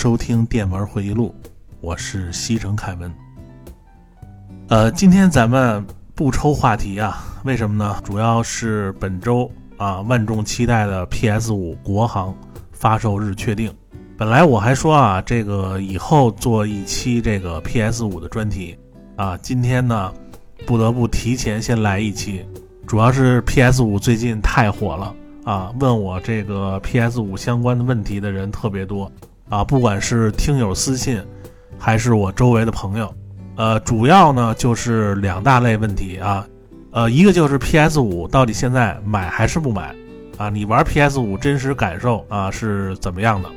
收听电玩回忆录，我是西城凯文。呃，今天咱们不抽话题啊，为什么呢？主要是本周啊，万众期待的 PS 五国行发售日确定。本来我还说啊，这个以后做一期这个 PS 五的专题啊，今天呢，不得不提前先来一期，主要是 PS 五最近太火了。啊，问我这个 PS 五相关的问题的人特别多，啊，不管是听友私信，还是我周围的朋友，呃，主要呢就是两大类问题啊，呃，一个就是 PS 五到底现在买还是不买，啊，你玩 PS 五真实感受啊是怎么样的？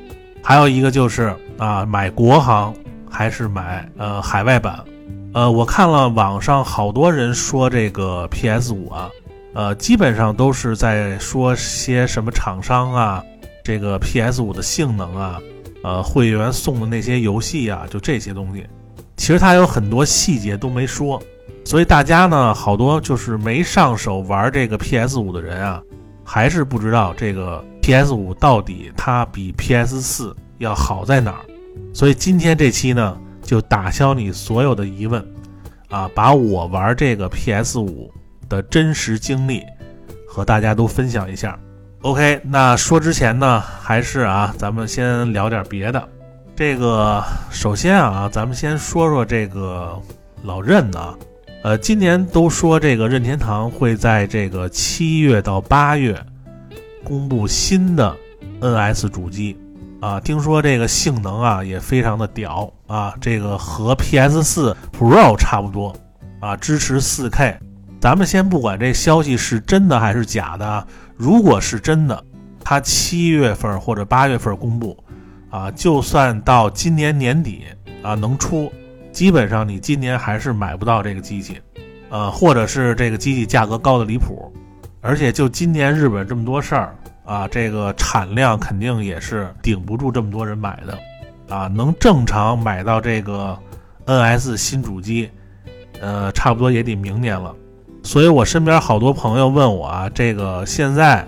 还有一个就是啊，买国行还是买呃海外版？呃，我看了网上好多人说这个 PS 五啊。呃，基本上都是在说些什么厂商啊，这个 PS 五的性能啊，呃，会员送的那些游戏啊，就这些东西。其实它有很多细节都没说，所以大家呢，好多就是没上手玩这个 PS 五的人啊，还是不知道这个 PS 五到底它比 PS 四要好在哪儿。所以今天这期呢，就打消你所有的疑问，啊，把我玩这个 PS 五。的真实经历和大家都分享一下。OK，那说之前呢，还是啊，咱们先聊点别的。这个首先啊，咱们先说说这个老任呢。呃，今年都说这个任天堂会在这个七月到八月公布新的 NS 主机啊，听说这个性能啊也非常的屌啊，这个和 PS4 Pro 差不多啊，支持 4K。咱们先不管这消息是真的还是假的，如果是真的，它七月份或者八月份公布，啊，就算到今年年底啊能出，基本上你今年还是买不到这个机器，呃，或者是这个机器价格高的离谱，而且就今年日本这么多事儿啊，这个产量肯定也是顶不住这么多人买的，啊，能正常买到这个 NS 新主机，呃，差不多也得明年了。所以我身边好多朋友问我啊，这个现在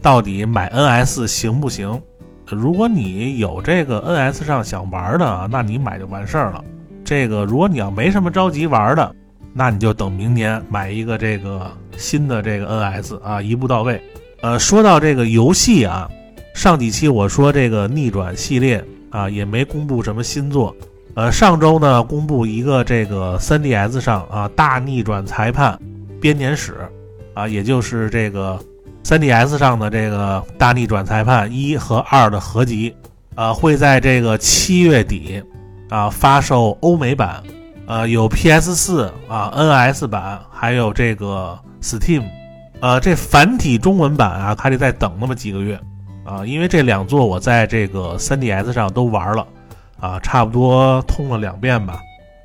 到底买 NS 行不行？如果你有这个 NS 上想玩的，那你买就完事儿了。这个如果你要没什么着急玩的，那你就等明年买一个这个新的这个 NS 啊，一步到位。呃，说到这个游戏啊，上几期我说这个逆转系列啊，也没公布什么新作。呃，上周呢公布一个这个 3DS 上啊大逆转裁判。编年史，啊，也就是这个 3DS 上的这个大逆转裁判一和二的合集，啊，会在这个七月底，啊，发售欧美版，呃，有 PS4 啊，NS 版，还有这个 Steam，呃，这繁体中文版啊，还得再等那么几个月，啊，因为这两座我在这个 3DS 上都玩了，啊，差不多通了两遍吧。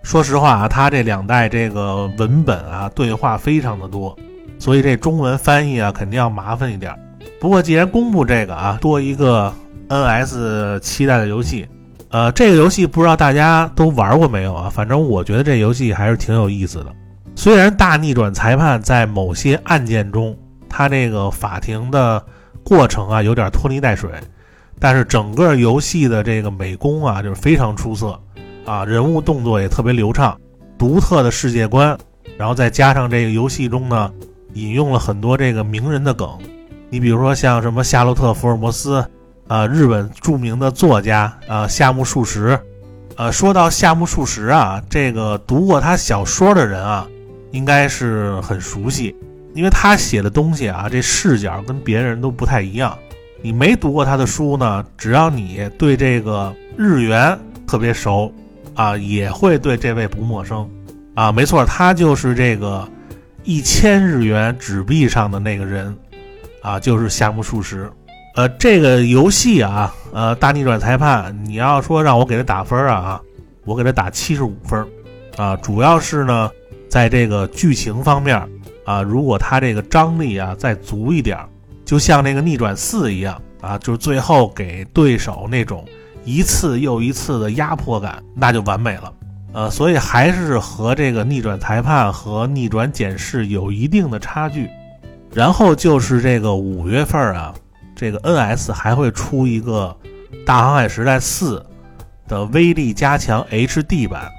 说实话啊，它这两代这个文本啊，对话非常的多，所以这中文翻译啊，肯定要麻烦一点。不过既然公布这个啊，多一个 NS 期待的游戏，呃，这个游戏不知道大家都玩过没有啊？反正我觉得这游戏还是挺有意思的。虽然大逆转裁判在某些案件中，它这个法庭的过程啊有点拖泥带水，但是整个游戏的这个美工啊，就是非常出色。啊，人物动作也特别流畅，独特的世界观，然后再加上这个游戏中呢，引用了很多这个名人的梗，你比如说像什么夏洛特·福尔摩斯，啊，日本著名的作家啊，夏目漱石，呃，说到夏目漱石啊，这个读过他小说的人啊，应该是很熟悉，因为他写的东西啊，这视角跟别人都不太一样。你没读过他的书呢，只要你对这个日元特别熟。啊，也会对这位不陌生，啊，没错，他就是这个一千日元纸币上的那个人，啊，就是夏目漱石。呃，这个游戏啊，呃，大逆转裁判，你要说让我给他打分啊，我给他打七十五分，啊，主要是呢，在这个剧情方面，啊，如果他这个张力啊再足一点，就像那个逆转四一样，啊，就是最后给对手那种。一次又一次的压迫感，那就完美了。呃，所以还是和这个逆转裁判和逆转检视有一定的差距。然后就是这个五月份啊，这个 NS 还会出一个《大航海时代四》的威力加强 HD 版。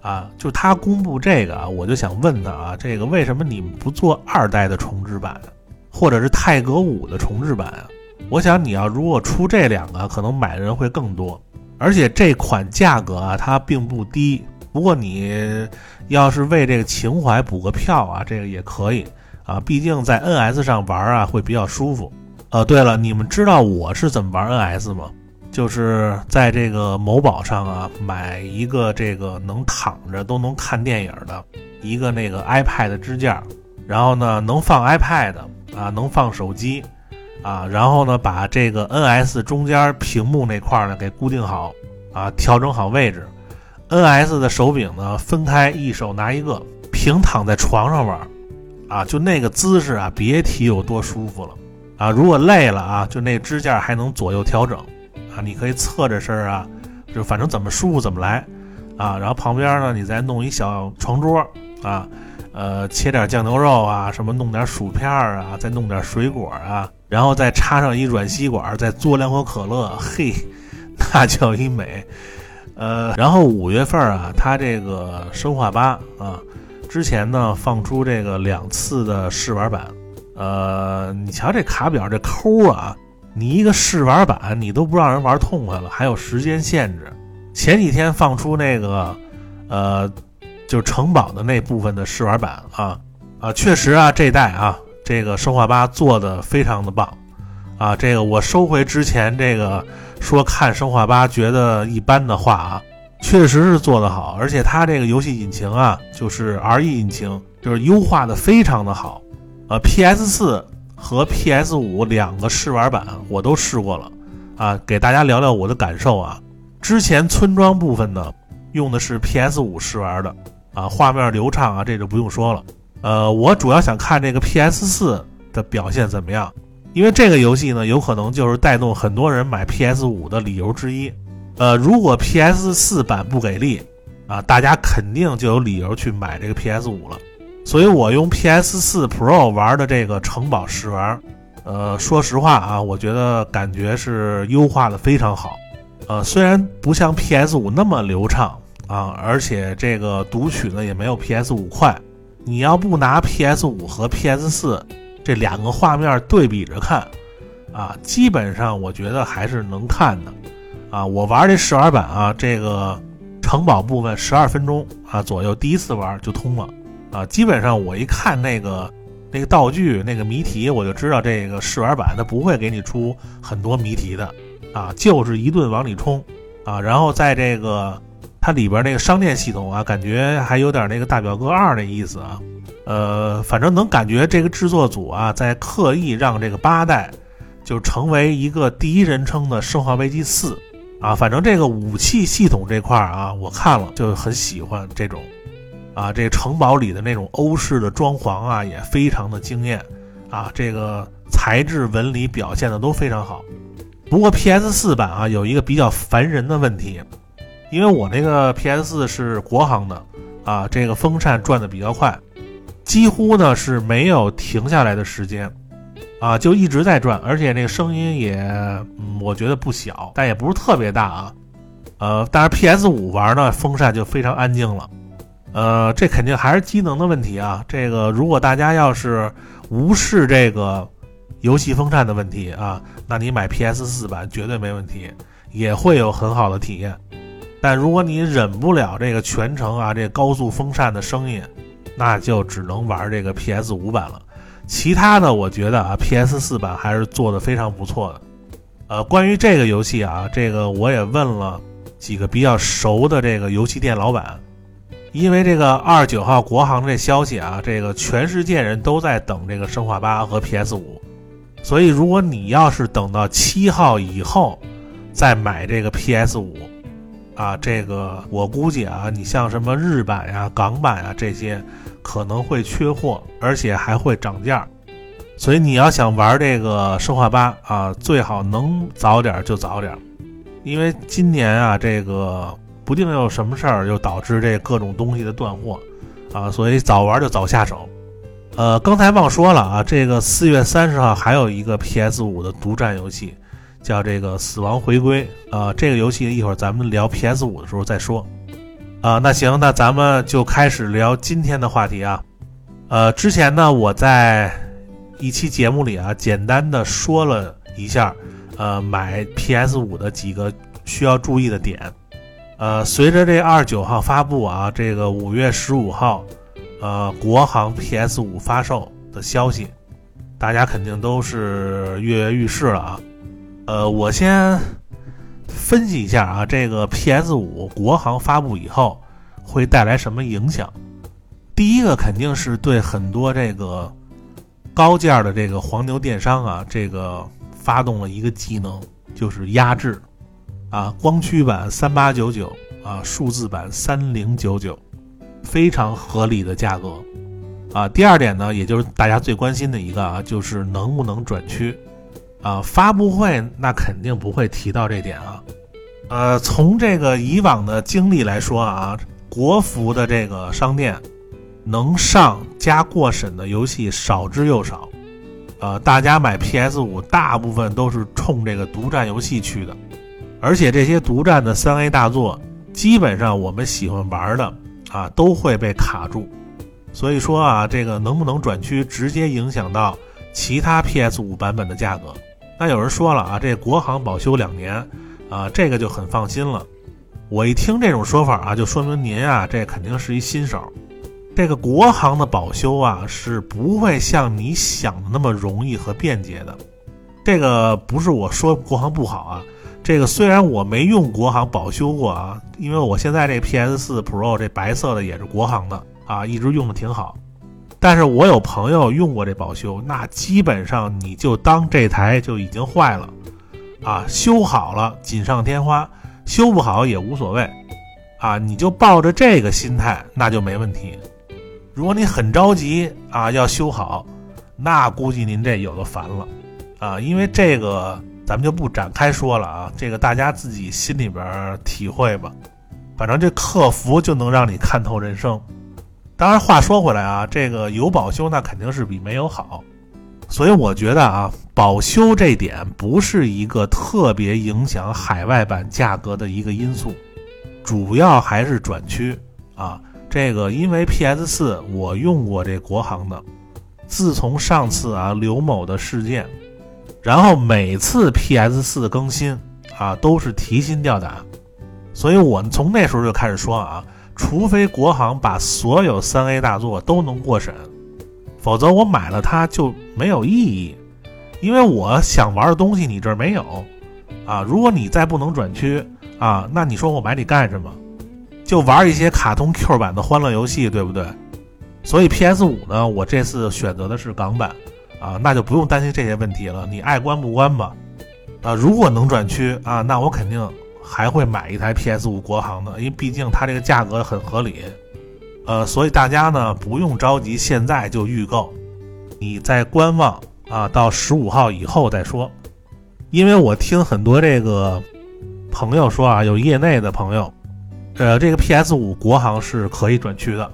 啊，就他公布这个啊，我就想问他啊，这个为什么你们不做二代的重置版，或者是泰格五的重置版啊？我想你要如果出这两个，可能买的人会更多。而且这款价格啊，它并不低。不过你要是为这个情怀补个票啊，这个也可以啊。毕竟在 NS 上玩啊，会比较舒服。呃，对了，你们知道我是怎么玩 NS 吗？就是在这个某宝上啊，买一个这个能躺着都能看电影的一个那个 iPad 支架，然后呢能放 iPad 啊，能放手机啊，然后呢把这个 NS 中间屏幕那块呢给固定好啊，调整好位置。NS 的手柄呢分开，一手拿一个，平躺在床上玩啊，就那个姿势啊，别提有多舒服了啊！如果累了啊，就那支架还能左右调整。啊，你可以侧着身啊，就反正怎么舒服怎么来，啊，然后旁边呢，你再弄一小床桌啊，呃，切点酱牛肉啊，什么弄点薯片啊，再弄点水果啊，然后再插上一软吸管，再嘬两口可乐，嘿，那叫一美。呃，然后五月份啊，它这个生化八啊，之前呢放出这个两次的试玩版，呃，你瞧这卡表这抠啊。你一个试玩版，你都不让人玩痛快了，还有时间限制。前几天放出那个，呃，就是城堡的那部分的试玩版啊啊，确实啊，这代啊，这个生化八做的非常的棒啊。这个我收回之前这个说看生化八觉得一般的话啊，确实是做得好，而且它这个游戏引擎啊，就是 R E 引擎，就是优化的非常的好。呃，P S 四。和 PS 五两个试玩版我都试过了，啊，给大家聊聊我的感受啊。之前村庄部分呢，用的是 PS 五试玩的，啊，画面流畅啊，这就不用说了。呃，我主要想看这个 PS 四的表现怎么样，因为这个游戏呢，有可能就是带动很多人买 PS 五的理由之一。呃，如果 PS 四版不给力，啊，大家肯定就有理由去买这个 PS 五了。所以我用 PS4 Pro 玩的这个城堡试玩，呃，说实话啊，我觉得感觉是优化的非常好。呃，虽然不像 PS5 那么流畅啊，而且这个读取呢也没有 PS5 快。你要不拿 PS5 和 PS4 这两个画面对比着看，啊，基本上我觉得还是能看的。啊，我玩这试玩版啊，这个城堡部分十二分钟啊左右，第一次玩就通了。啊，基本上我一看那个那个道具那个谜题，我就知道这个试玩版它不会给你出很多谜题的，啊，就是一顿往里冲，啊，然后在这个它里边那个商店系统啊，感觉还有点那个大表哥二那意思啊，呃，反正能感觉这个制作组啊在刻意让这个八代就成为一个第一人称的生化危机四，啊，反正这个武器系统这块啊，我看了就很喜欢这种。啊，这城堡里的那种欧式的装潢啊，也非常的惊艳，啊，这个材质纹理表现的都非常好。不过 PS 四版啊，有一个比较烦人的问题，因为我那个 PS 四是国行的，啊，这个风扇转的比较快，几乎呢是没有停下来的时间，啊，就一直在转，而且那个声音也，我觉得不小，但也不是特别大啊，呃，但是 PS 五玩呢，风扇就非常安静了。呃，这肯定还是机能的问题啊。这个如果大家要是无视这个游戏风扇的问题啊，那你买 PS 四版绝对没问题，也会有很好的体验。但如果你忍不了这个全程啊这高速风扇的声音，那就只能玩这个 PS 五版了。其他的我觉得啊，PS 四版还是做的非常不错的。呃，关于这个游戏啊，这个我也问了几个比较熟的这个游戏店老板。因为这个二十九号国行这消息啊，这个全世界人都在等这个生化八和 PS 五，所以如果你要是等到七号以后再买这个 PS 五，啊，这个我估计啊，你像什么日版呀、港版啊这些可能会缺货，而且还会涨价，所以你要想玩这个生化八啊，最好能早点就早点，因为今年啊这个。不定有什么事儿，又导致这各种东西的断货，啊，所以早玩就早下手。呃，刚才忘说了啊，这个四月三十号还有一个 PS 五的独占游戏，叫这个《死亡回归》啊。这个游戏一会儿咱们聊 PS 五的时候再说啊。那行，那咱们就开始聊今天的话题啊。呃，之前呢，我在一期节目里啊，简单的说了一下，呃，买 PS 五的几个需要注意的点。呃，随着这二十九号发布啊，这个五月十五号，呃，国行 PS 五发售的消息，大家肯定都是跃跃欲试了啊。呃，我先分析一下啊，这个 PS 五国行发布以后会带来什么影响？第一个肯定是对很多这个高价的这个黄牛电商啊，这个发动了一个技能，就是压制啊，光驱版三八九九啊，数字版三零九九，非常合理的价格啊。第二点呢，也就是大家最关心的一个啊，就是能不能转区啊？发布会那肯定不会提到这点啊。呃，从这个以往的经历来说啊，国服的这个商店。能上加过审的游戏少之又少，呃，大家买 PS 五大部分都是冲这个独占游戏去的，而且这些独占的三 A 大作，基本上我们喜欢玩的啊都会被卡住，所以说啊，这个能不能转区直接影响到其他 PS 五版本的价格？那有人说了啊，这国行保修两年啊，这个就很放心了。我一听这种说法啊，就说明您啊，这肯定是一新手。这个国行的保修啊，是不会像你想的那么容易和便捷的。这个不是我说国行不好啊，这个虽然我没用国行保修过啊，因为我现在这 PS4 Pro 这白色的也是国行的啊，一直用的挺好。但是我有朋友用过这保修，那基本上你就当这台就已经坏了啊，修好了锦上添花，修不好也无所谓啊，你就抱着这个心态，那就没问题。如果你很着急啊，要修好，那估计您这有的烦了，啊，因为这个咱们就不展开说了啊，这个大家自己心里边体会吧。反正这客服就能让你看透人生。当然话说回来啊，这个有保修那肯定是比没有好，所以我觉得啊，保修这点不是一个特别影响海外版价格的一个因素，主要还是转区啊。这个因为 PS 四我用过这国行的，自从上次啊刘某的事件，然后每次 PS 四更新啊都是提心吊胆，所以我从那时候就开始说啊，除非国行把所有三 A 大作都能过审，否则我买了它就没有意义，因为我想玩的东西你这儿没有啊，如果你再不能转区啊，那你说我买你干什么？就玩一些卡通 Q 版的欢乐游戏，对不对？所以 PS 五呢，我这次选择的是港版，啊，那就不用担心这些问题了。你爱关不关吧？啊，如果能转区啊，那我肯定还会买一台 PS 五国行的，因为毕竟它这个价格很合理。呃，所以大家呢不用着急，现在就预购，你在观望啊，到十五号以后再说。因为我听很多这个朋友说啊，有业内的朋友。呃，这个 PS 五国行是可以转区的，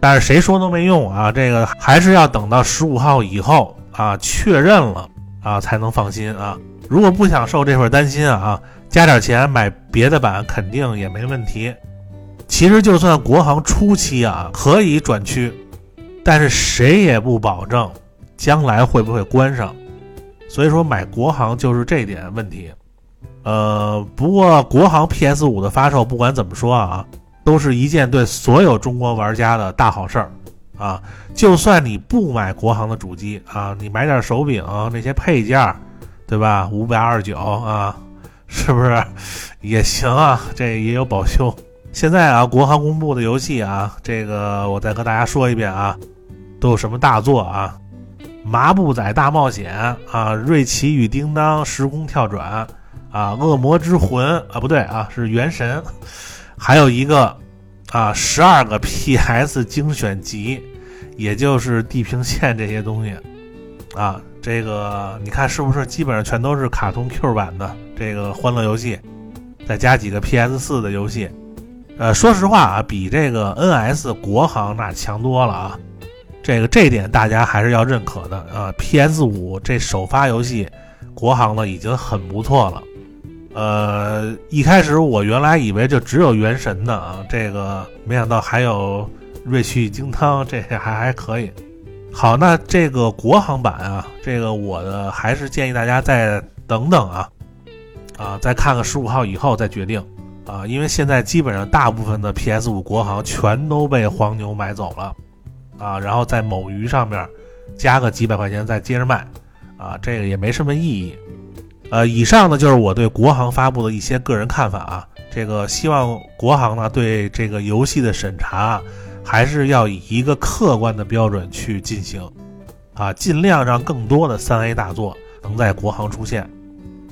但是谁说都没用啊！这个还是要等到十五号以后啊，确认了啊才能放心啊。如果不想受这份担心啊，加点钱买别的版肯定也没问题。其实就算国行初期啊可以转区，但是谁也不保证将来会不会关上，所以说买国行就是这点问题。呃，不过国行 PS 五的发售，不管怎么说啊，都是一件对所有中国玩家的大好事儿啊。就算你不买国行的主机啊，你买点手柄那些配件，对吧？五百二十九啊，是不是 也行啊？这也有保修。现在啊，国行公布的游戏啊，这个我再和大家说一遍啊，都有什么大作啊？麻布仔大冒险啊，瑞奇与叮当时空跳转。啊，恶魔之魂啊，不对啊，是元神，还有一个啊，十二个 PS 精选集，也就是地平线这些东西啊，这个你看是不是基本上全都是卡通 Q 版的这个欢乐游戏，再加几个 PS 四的游戏，呃，说实话啊，比这个 NS 国行那强多了啊，这个这点大家还是要认可的啊，PS 五这首发游戏国行呢已经很不错了。呃，一开始我原来以为就只有原神的啊，这个没想到还有瑞趣精汤，这还还可以。好，那这个国行版啊，这个我的还是建议大家再等等啊，啊，再看看十五号以后再决定啊，因为现在基本上大部分的 PS 五国行全都被黄牛买走了啊，然后在某鱼上面加个几百块钱再接着卖啊，这个也没什么意义。呃，以上呢就是我对国行发布的一些个人看法啊。这个希望国行呢对这个游戏的审查，还是要以一个客观的标准去进行，啊，尽量让更多的三 A 大作能在国行出现，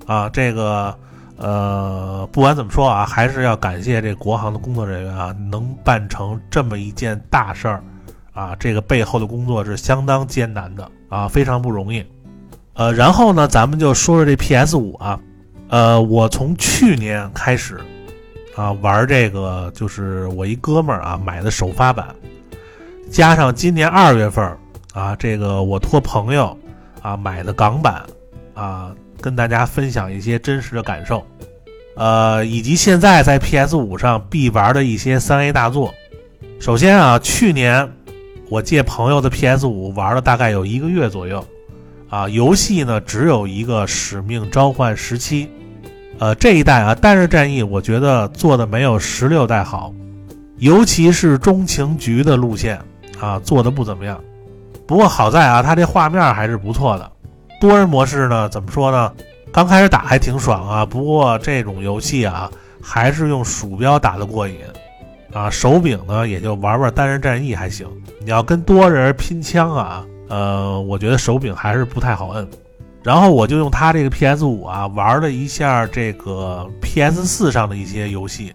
啊，这个呃，不管怎么说啊，还是要感谢这国行的工作人员啊，能办成这么一件大事儿，啊，这个背后的工作是相当艰难的啊，非常不容易。呃，然后呢，咱们就说说这 PS 五啊，呃，我从去年开始啊玩这个，就是我一哥们儿啊买的首发版，加上今年二月份啊，这个我托朋友啊买的港版啊，跟大家分享一些真实的感受，呃，以及现在在 PS 五上必玩的一些三 A 大作。首先啊，去年我借朋友的 PS 五玩了大概有一个月左右。啊，游戏呢只有一个《使命召唤：十七》，呃，这一代啊单人战役我觉得做的没有十六代好，尤其是中情局的路线啊做的不怎么样。不过好在啊，它这画面还是不错的。多人模式呢，怎么说呢？刚开始打还挺爽啊，不过这种游戏啊还是用鼠标打的过瘾啊，手柄呢也就玩玩单人战役还行。你要跟多人拼枪啊。呃，我觉得手柄还是不太好摁，然后我就用它这个 PS 五啊玩了一下这个 PS 四上的一些游戏，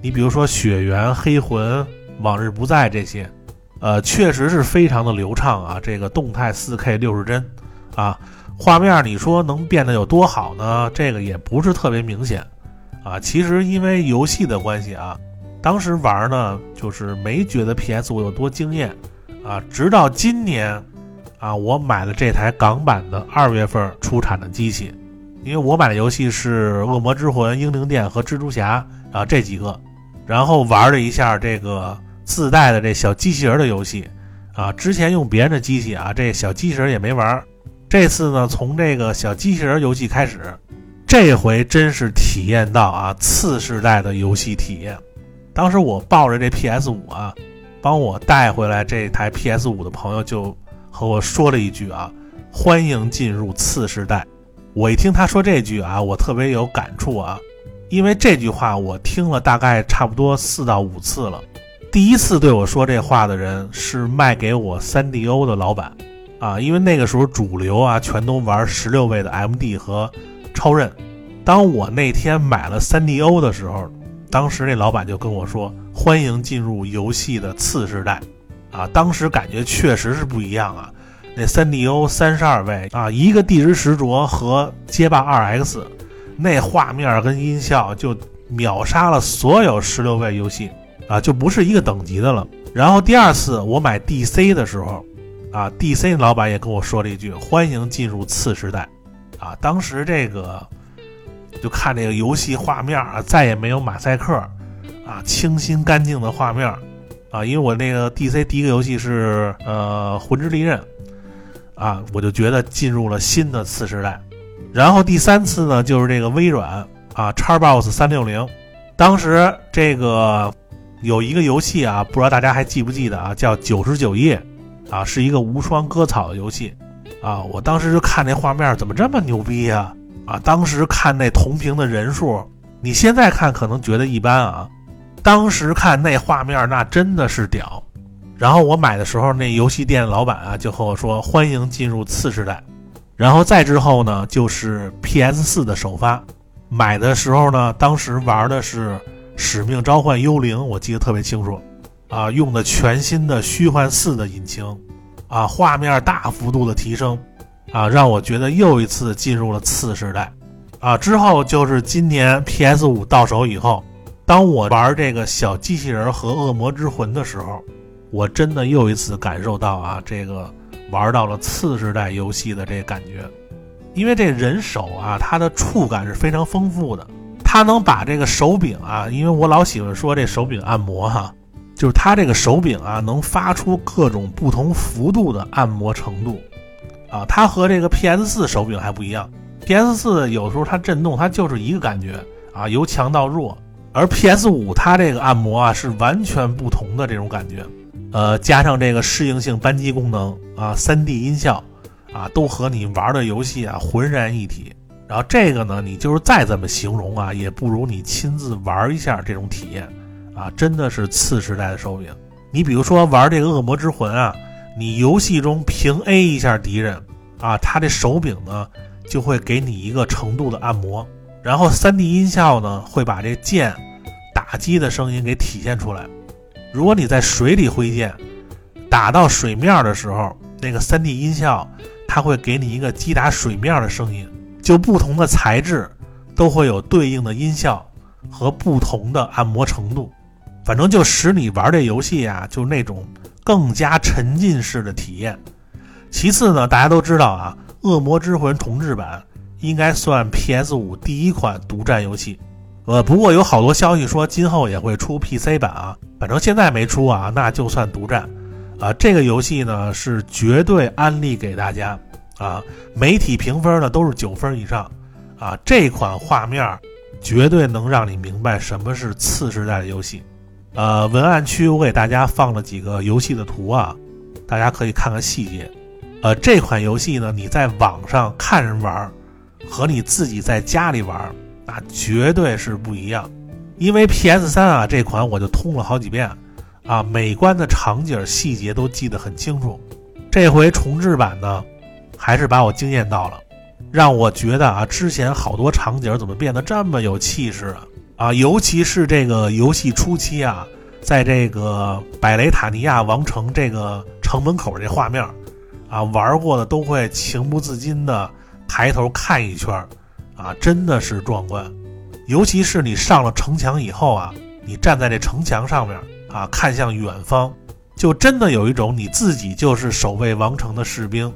你比如说《血缘》《黑魂》《往日不再》这些，呃，确实是非常的流畅啊，这个动态 4K 六十帧啊，画面你说能变得有多好呢？这个也不是特别明显啊。其实因为游戏的关系啊，当时玩呢就是没觉得 PS 五有多惊艳啊，直到今年。啊，我买了这台港版的二月份出产的机器，因为我买的游戏是《恶魔之魂》《英灵殿》和《蜘蛛侠》啊这几个，然后玩了一下这个自带的这小机器人的游戏，啊，之前用别人的机器啊，这小机器人也没玩，这次呢从这个小机器人游戏开始，这回真是体验到啊次世代的游戏体验。当时我抱着这 PS 五啊，帮我带回来这台 PS 五的朋友就。和我说了一句啊，欢迎进入次世代。我一听他说这句啊，我特别有感触啊，因为这句话我听了大概差不多四到五次了。第一次对我说这话的人是卖给我 3DO 的老板啊，因为那个时候主流啊全都玩十六位的 MD 和超任。当我那天买了 3DO 的时候，当时那老板就跟我说，欢迎进入游戏的次世代。啊，当时感觉确实是不一样啊！那三 DO 三十二位啊，一个地之石卓和街霸二 X，那画面跟音效就秒杀了所有十六位游戏啊，就不是一个等级的了。然后第二次我买 DC 的时候，啊，DC 老板也跟我说了一句：“欢迎进入次时代。”啊，当时这个就看这个游戏画面啊，再也没有马赛克啊，清新干净的画面。啊，因为我那个 DC 第一个游戏是呃魂之利刃，啊，我就觉得进入了新的次时代。然后第三次呢，就是这个微软啊，Xbox 三六零，当时这个有一个游戏啊，不知道大家还记不记得啊，叫九十九夜，啊，是一个无双割草的游戏，啊，我当时就看那画面怎么这么牛逼呀，啊，当时看那同屏的人数，你现在看可能觉得一般啊。当时看那画面，那真的是屌。然后我买的时候，那游戏店老板啊就和我说：“欢迎进入次世代。”然后再之后呢，就是 PS 四的首发。买的时候呢，当时玩的是《使命召唤：幽灵》，我记得特别清楚。啊，用的全新的虚幻四的引擎，啊，画面大幅度的提升，啊，让我觉得又一次进入了次世代。啊，之后就是今年 PS 五到手以后。当我玩这个小机器人和恶魔之魂的时候，我真的又一次感受到啊，这个玩到了次世代游戏的这感觉。因为这人手啊，它的触感是非常丰富的，它能把这个手柄啊，因为我老喜欢说这手柄按摩哈，就是它这个手柄啊，能发出各种不同幅度的按摩程度，啊，它和这个 PS 四手柄还不一样，PS 四有时候它震动它就是一个感觉啊，由强到弱，而 PS 五它这个按摩啊是完全不同的这种感觉，呃，加上这个适应性扳机功能啊，3D 音效。啊，都和你玩的游戏啊浑然一体。然后这个呢，你就是再怎么形容啊，也不如你亲自玩一下这种体验啊，真的是次时代的手柄。你比如说玩这个恶魔之魂啊，你游戏中平 A 一下敌人啊，他这手柄呢就会给你一个程度的按摩，然后 3D 音效呢会把这剑打击的声音给体现出来。如果你在水里挥剑，打到水面的时候，那个 3D 音效。它会给你一个击打水面的声音，就不同的材质都会有对应的音效和不同的按摩程度，反正就使你玩这游戏啊，就那种更加沉浸式的体验。其次呢，大家都知道啊，《恶魔之魂》重置版应该算 PS5 第一款独占游戏，呃，不过有好多消息说今后也会出 PC 版啊，反正现在没出啊，那就算独占。啊，这个游戏呢是绝对安利给大家啊！媒体评分呢都是九分以上啊！这款画面绝对能让你明白什么是次时代的游戏。呃，文案区我给大家放了几个游戏的图啊，大家可以看看细节。呃，这款游戏呢，你在网上看人玩，和你自己在家里玩，那绝对是不一样。因为 PS 三啊这款我就通了好几遍。啊，美观的场景细节都记得很清楚。这回重置版呢，还是把我惊艳到了，让我觉得啊，之前好多场景怎么变得这么有气势啊？啊，尤其是这个游戏初期啊，在这个百雷塔尼亚王城这个城门口这画面，啊，玩过的都会情不自禁的抬头看一圈，啊，真的是壮观。尤其是你上了城墙以后啊，你站在这城墙上面。啊，看向远方，就真的有一种你自己就是守卫王城的士兵，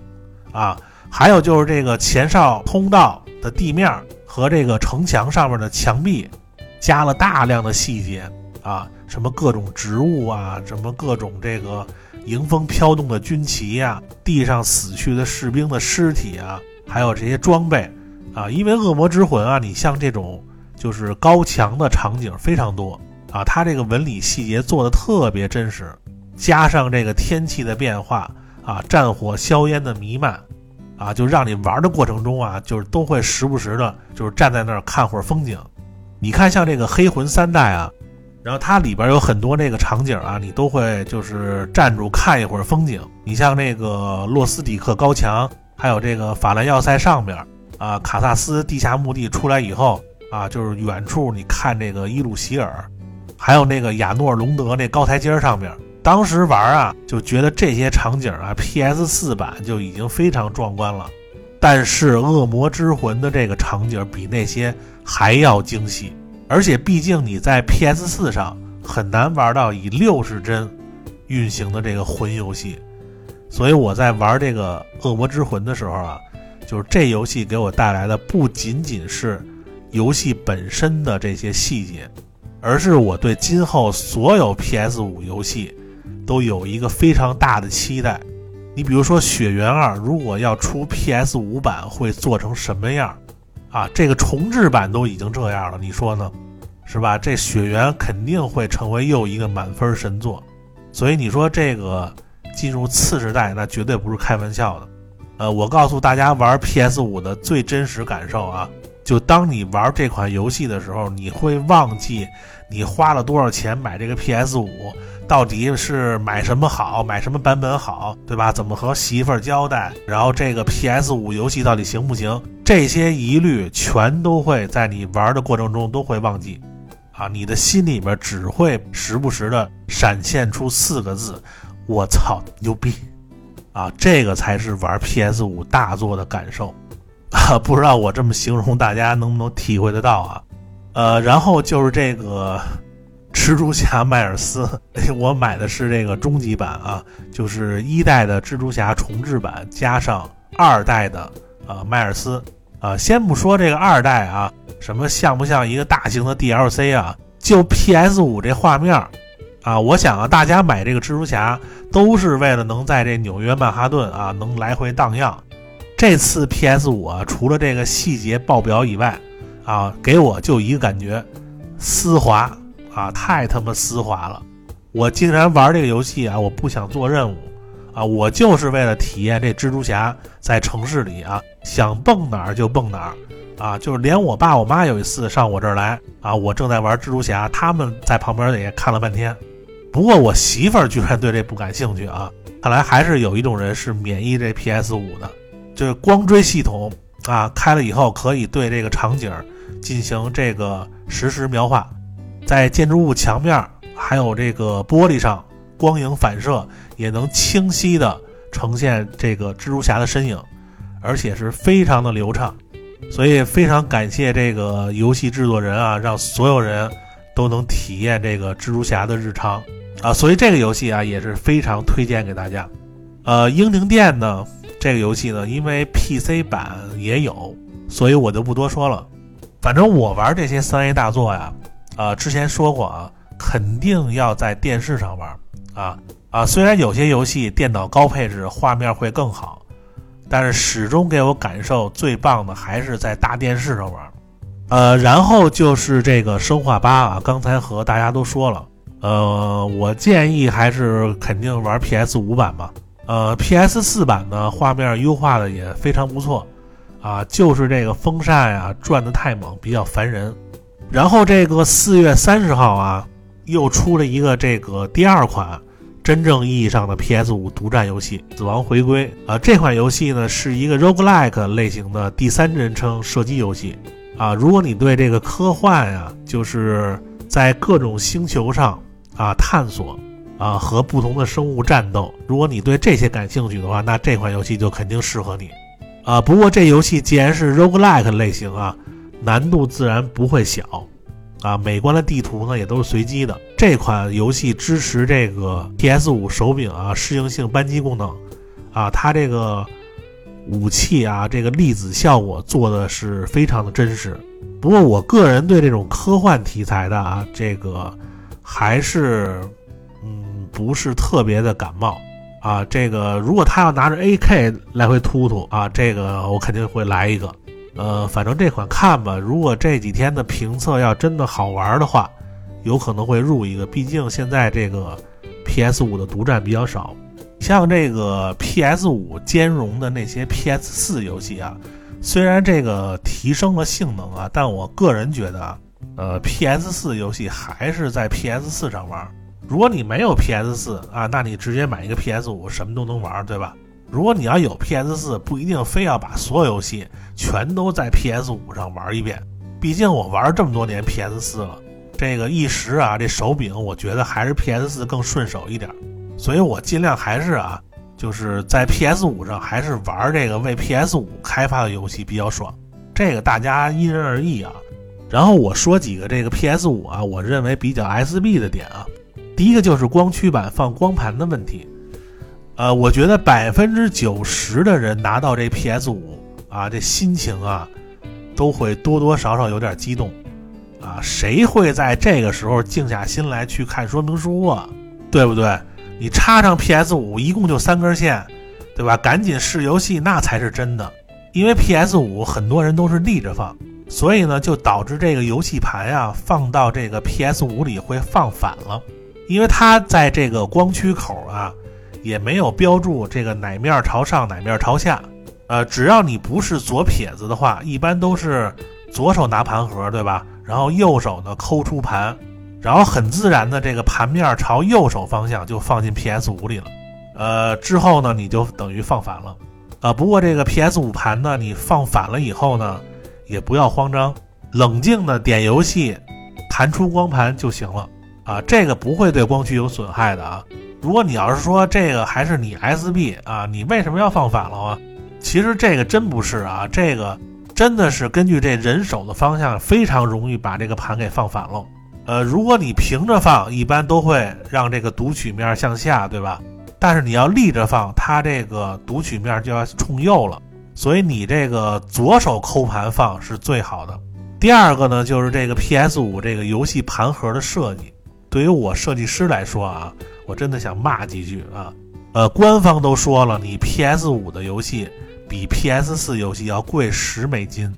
啊，还有就是这个前哨通道的地面和这个城墙上面的墙壁，加了大量的细节啊，什么各种植物啊，什么各种这个迎风飘动的军旗呀，地上死去的士兵的尸体啊，还有这些装备啊，因为恶魔之魂啊，你像这种就是高墙的场景非常多。啊，它这个纹理细节做的特别真实，加上这个天气的变化啊，战火硝烟的弥漫，啊，就让你玩的过程中啊，就是都会时不时的，就是站在那儿看会儿风景。你看，像这个黑魂三代啊，然后它里边有很多那个场景啊，你都会就是站住看一会儿风景。你像那个洛斯底克高墙，还有这个法兰要塞上面啊，卡萨斯地下墓地出来以后啊，就是远处你看这个伊鲁希尔。还有那个亚诺隆德那高台阶上面，当时玩啊就觉得这些场景啊，PS 四版就已经非常壮观了。但是《恶魔之魂》的这个场景比那些还要精细，而且毕竟你在 PS 四上很难玩到以六十帧运行的这个魂游戏，所以我在玩这个《恶魔之魂》的时候啊，就是这游戏给我带来的不仅仅是游戏本身的这些细节。而是我对今后所有 PS 五游戏都有一个非常大的期待。你比如说《血缘二》，如果要出 PS 五版，会做成什么样？啊，这个重置版都已经这样了，你说呢？是吧？这《血缘》肯定会成为又一个满分神作。所以你说这个进入次时代，那绝对不是开玩笑的。呃，我告诉大家玩 PS 五的最真实感受啊。就当你玩这款游戏的时候，你会忘记你花了多少钱买这个 PS 五，到底是买什么好，买什么版本好，对吧？怎么和媳妇儿交代？然后这个 PS 五游戏到底行不行？这些疑虑全都会在你玩的过程中都会忘记，啊，你的心里面只会时不时的闪现出四个字：我操，牛逼！啊，这个才是玩 PS 五大作的感受。啊，不知道我这么形容，大家能不能体会得到啊？呃，然后就是这个蜘蛛侠迈尔斯，我买的是这个终极版啊，就是一代的蜘蛛侠重置版加上二代的啊，迈尔斯啊，先不说这个二代啊，什么像不像一个大型的 DLC 啊？就 PS 五这画面啊，我想啊，大家买这个蜘蛛侠都是为了能在这纽约曼哈顿啊能来回荡漾。这次 PS 五啊，除了这个细节爆表以外，啊，给我就一个感觉，丝滑啊，太他妈丝滑了！我竟然玩这个游戏啊，我不想做任务啊，我就是为了体验这蜘蛛侠在城市里啊，想蹦哪儿就蹦哪儿啊，就是连我爸我妈有一次上我这儿来啊，我正在玩蜘蛛侠，他们在旁边也看了半天。不过我媳妇儿居然对这不感兴趣啊，看来还是有一种人是免疫这 PS 五的。就是光追系统啊，开了以后可以对这个场景进行这个实时描画，在建筑物墙面还有这个玻璃上光影反射也能清晰的呈现这个蜘蛛侠的身影，而且是非常的流畅，所以非常感谢这个游戏制作人啊，让所有人都能体验这个蜘蛛侠的日常啊，所以这个游戏啊也是非常推荐给大家。呃，英灵殿呢？这个游戏呢，因为 PC 版也有，所以我就不多说了。反正我玩这些三 A 大作呀，啊，之前说过啊，肯定要在电视上玩啊啊。虽然有些游戏电脑高配置画面会更好，但是始终给我感受最棒的还是在大电视上玩。呃，然后就是这个生化八啊，刚才和大家都说了，呃，我建议还是肯定玩 PS 五版吧。呃，P.S. 四版呢，画面优化的也非常不错，啊，就是这个风扇呀转的太猛，比较烦人。然后这个四月三十号啊，又出了一个这个第二款真正意义上的 P.S. 五独占游戏《死亡回归》啊，这款游戏呢是一个 roguelike 类型的第三人称射击游戏啊。如果你对这个科幻呀，就是在各种星球上啊探索。啊，和不同的生物战斗。如果你对这些感兴趣的话，那这款游戏就肯定适合你。啊，不过这游戏既然是 roguelike 类型啊，难度自然不会小。啊，美观的地图呢也都是随机的。这款游戏支持这个 PS5 手柄啊适应性扳机功能。啊，它这个武器啊，这个粒子效果做的是非常的真实。不过我个人对这种科幻题材的啊，这个还是。嗯不是特别的感冒啊，这个如果他要拿着 AK 来回突突啊，这个我肯定会来一个。呃，反正这款看吧，如果这几天的评测要真的好玩的话，有可能会入一个。毕竟现在这个 PS 五的独占比较少，像这个 PS 五兼容的那些 PS 四游戏啊，虽然这个提升了性能啊，但我个人觉得啊，呃，PS 四游戏还是在 PS 四上玩。如果你没有 PS 四啊，那你直接买一个 PS 五，什么都能玩，对吧？如果你要有 PS 四，不一定非要把所有游戏全都在 PS 五上玩一遍。毕竟我玩这么多年 PS 四了，这个一时啊，这手柄我觉得还是 PS 四更顺手一点，所以我尽量还是啊，就是在 PS 五上还是玩这个为 PS 五开发的游戏比较爽。这个大家因人而异啊。然后我说几个这个 PS 五啊，我认为比较 SB 的点啊。第一个就是光驱版放光盘的问题，呃，我觉得百分之九十的人拿到这 PS 五啊，这心情啊，都会多多少少有点激动，啊，谁会在这个时候静下心来去看说明书啊？对不对？你插上 PS 五，一共就三根线，对吧？赶紧试游戏那才是真的，因为 PS 五很多人都是立着放，所以呢，就导致这个游戏盘呀放到这个 PS 五里会放反了。因为它在这个光驱口啊，也没有标注这个哪面朝上哪面朝下，呃，只要你不是左撇子的话，一般都是左手拿盘盒，对吧？然后右手呢抠出盘，然后很自然的这个盘面朝右手方向就放进 PS 五里了，呃，之后呢你就等于放反了，啊，不过这个 PS 五盘呢，你放反了以后呢，也不要慌张，冷静的点游戏，弹出光盘就行了。啊，这个不会对光驱有损害的啊。如果你要是说这个还是你 SB 啊，你为什么要放反了啊？其实这个真不是啊，这个真的是根据这人手的方向，非常容易把这个盘给放反了。呃，如果你平着放，一般都会让这个读取面向下，对吧？但是你要立着放，它这个读取面就要冲右了。所以你这个左手抠盘放是最好的。第二个呢，就是这个 PS 五这个游戏盘盒的设计，对于我设计师来说啊，我真的想骂几句啊。呃，官方都说了，你 PS 五的游戏比 PS 四游戏要贵十美金。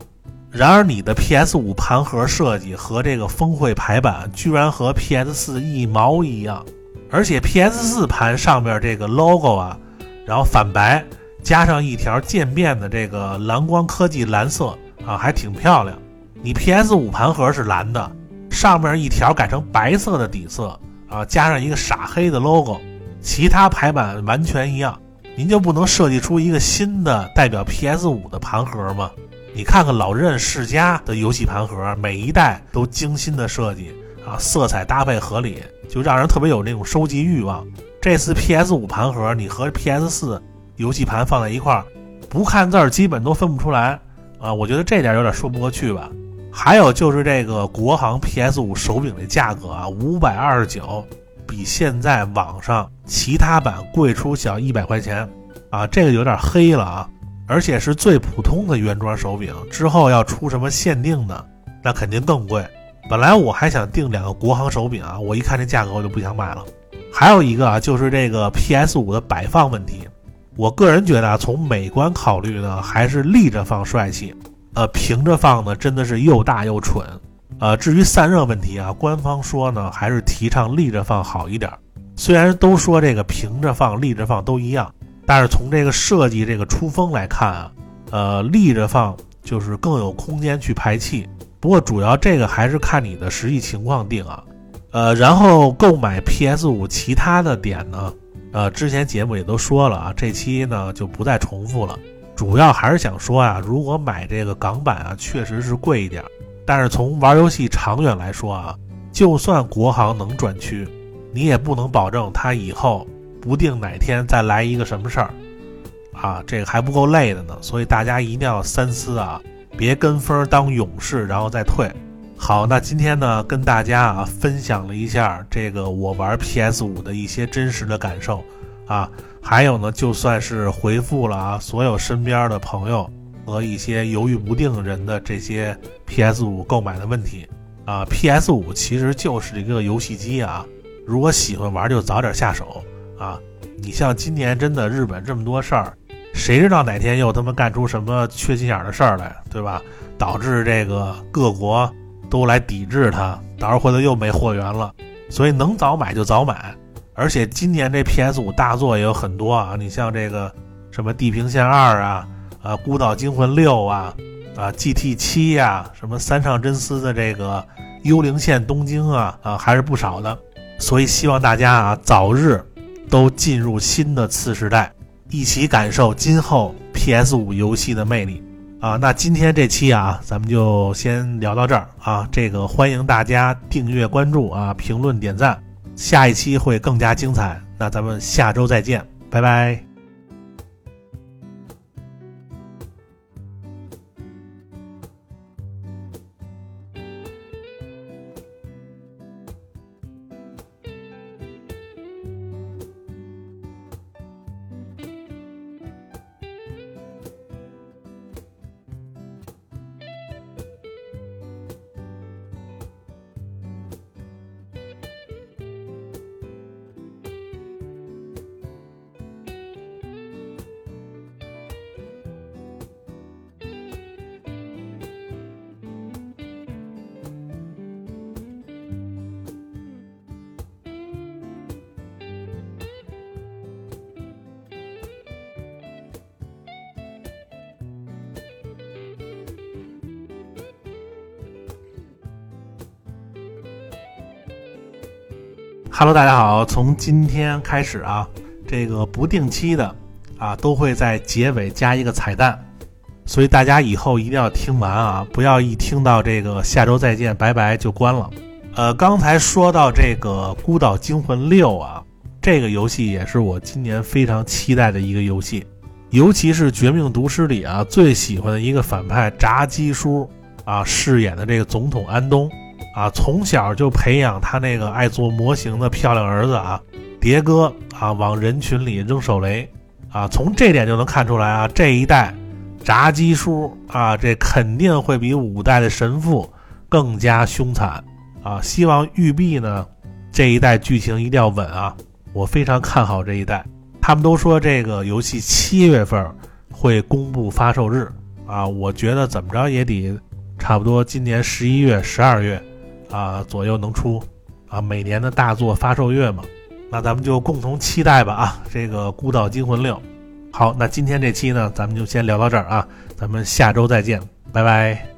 然而你的 PS 五盘盒设计和这个峰会排版居然和 PS 四一毛一样，而且 PS 四盘上面这个 logo 啊，然后反白加上一条渐变的这个蓝光科技蓝色啊，还挺漂亮。你 PS 五盘盒是蓝的，上面一条改成白色的底色啊，加上一个傻黑的 logo。其他排版完全一样，您就不能设计出一个新的代表 PS 五的盘盒吗？你看看老任世家的游戏盘盒，每一代都精心的设计啊，色彩搭配合理，就让人特别有那种收集欲望。这次 PS 五盘盒，你和 PS 四游戏盘放在一块儿，不看字儿基本都分不出来啊！我觉得这点有点说不过去吧。还有就是这个国行 PS 五手柄的价格啊，五百二十九。比现在网上其他版贵出小一百块钱，啊，这个有点黑了啊！而且是最普通的原装手柄，之后要出什么限定的，那肯定更贵。本来我还想订两个国行手柄啊，我一看这价格我就不想买了。还有一个啊，就是这个 PS 五的摆放问题，我个人觉得啊，从美观考虑呢，还是立着放帅气，呃，平着放呢，真的是又大又蠢。呃，至于散热问题啊，官方说呢，还是提倡立着放好一点。虽然都说这个平着放、立着放都一样，但是从这个设计这个出风来看啊，呃，立着放就是更有空间去排气。不过主要这个还是看你的实际情况定啊。呃，然后购买 PS 五其他的点呢，呃，之前节目也都说了啊，这期呢就不再重复了。主要还是想说啊，如果买这个港版啊，确实是贵一点。但是从玩游戏长远来说啊，就算国行能转区，你也不能保证它以后不定哪天再来一个什么事儿，啊，这个还不够累的呢。所以大家一定要三思啊，别跟风当勇士然后再退。好，那今天呢跟大家啊分享了一下这个我玩 PS 五的一些真实的感受啊，还有呢就算是回复了啊所有身边的朋友。和一些犹豫不定人的这些 PS 五购买的问题啊，PS 五其实就是一个游戏机啊，如果喜欢玩就早点下手啊。你像今年真的日本这么多事儿，谁知道哪天又他妈干出什么缺心眼的事儿来，对吧？导致这个各国都来抵制它，到时候回头又没货源了。所以能早买就早买，而且今年这 PS 五大作也有很多啊，你像这个什么《地平线二》啊。啊，《孤岛惊魂六》啊，啊，GT 七呀，什么三上真司的这个《幽灵线：东京》啊，啊，还是不少的。所以希望大家啊，早日都进入新的次时代，一起感受今后 PS 五游戏的魅力啊。那今天这期啊，咱们就先聊到这儿啊。这个欢迎大家订阅、关注啊，评论、点赞，下一期会更加精彩。那咱们下周再见，拜拜。Hello，大家好！从今天开始啊，这个不定期的啊，都会在结尾加一个彩蛋，所以大家以后一定要听完啊，不要一听到这个下周再见，拜拜就关了。呃，刚才说到这个《孤岛惊魂六》啊，这个游戏也是我今年非常期待的一个游戏，尤其是《绝命毒师》里啊最喜欢的一个反派炸鸡叔啊饰演的这个总统安东。啊，从小就培养他那个爱做模型的漂亮儿子啊，迭哥啊，往人群里扔手雷啊，从这点就能看出来啊，这一代炸鸡叔啊，这肯定会比五代的神父更加凶残啊！希望育碧呢这一代剧情一定要稳啊！我非常看好这一代。他们都说这个游戏七月份会公布发售日啊，我觉得怎么着也得差不多今年十一月、十二月啊左右能出啊，每年的大作发售月嘛。那咱们就共同期待吧啊！这个《孤岛惊魂六》，好，那今天这期呢，咱们就先聊到这儿啊，咱们下周再见，拜拜。